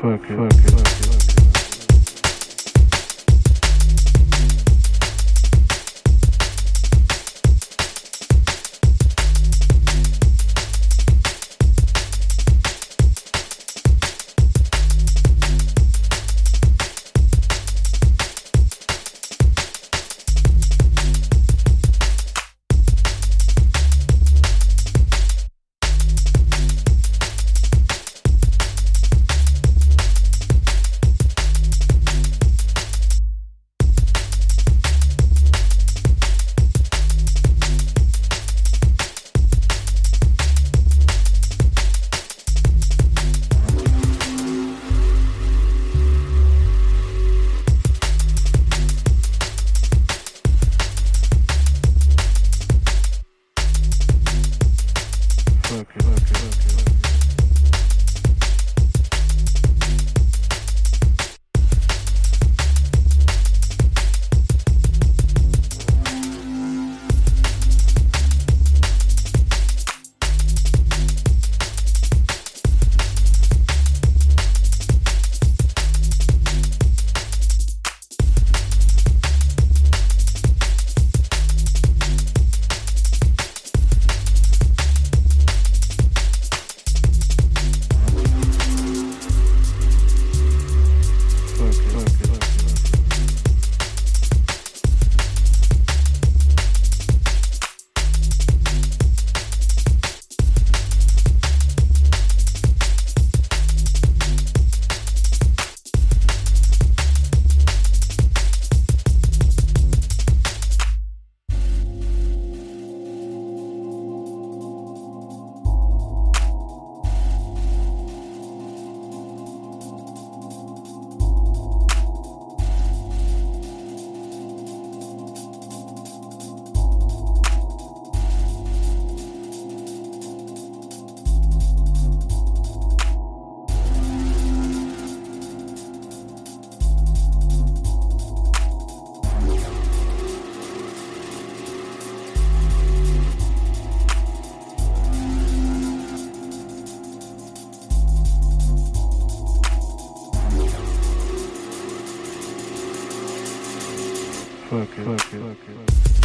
fuck, fuck, fuck. Fuck it. Fuck it.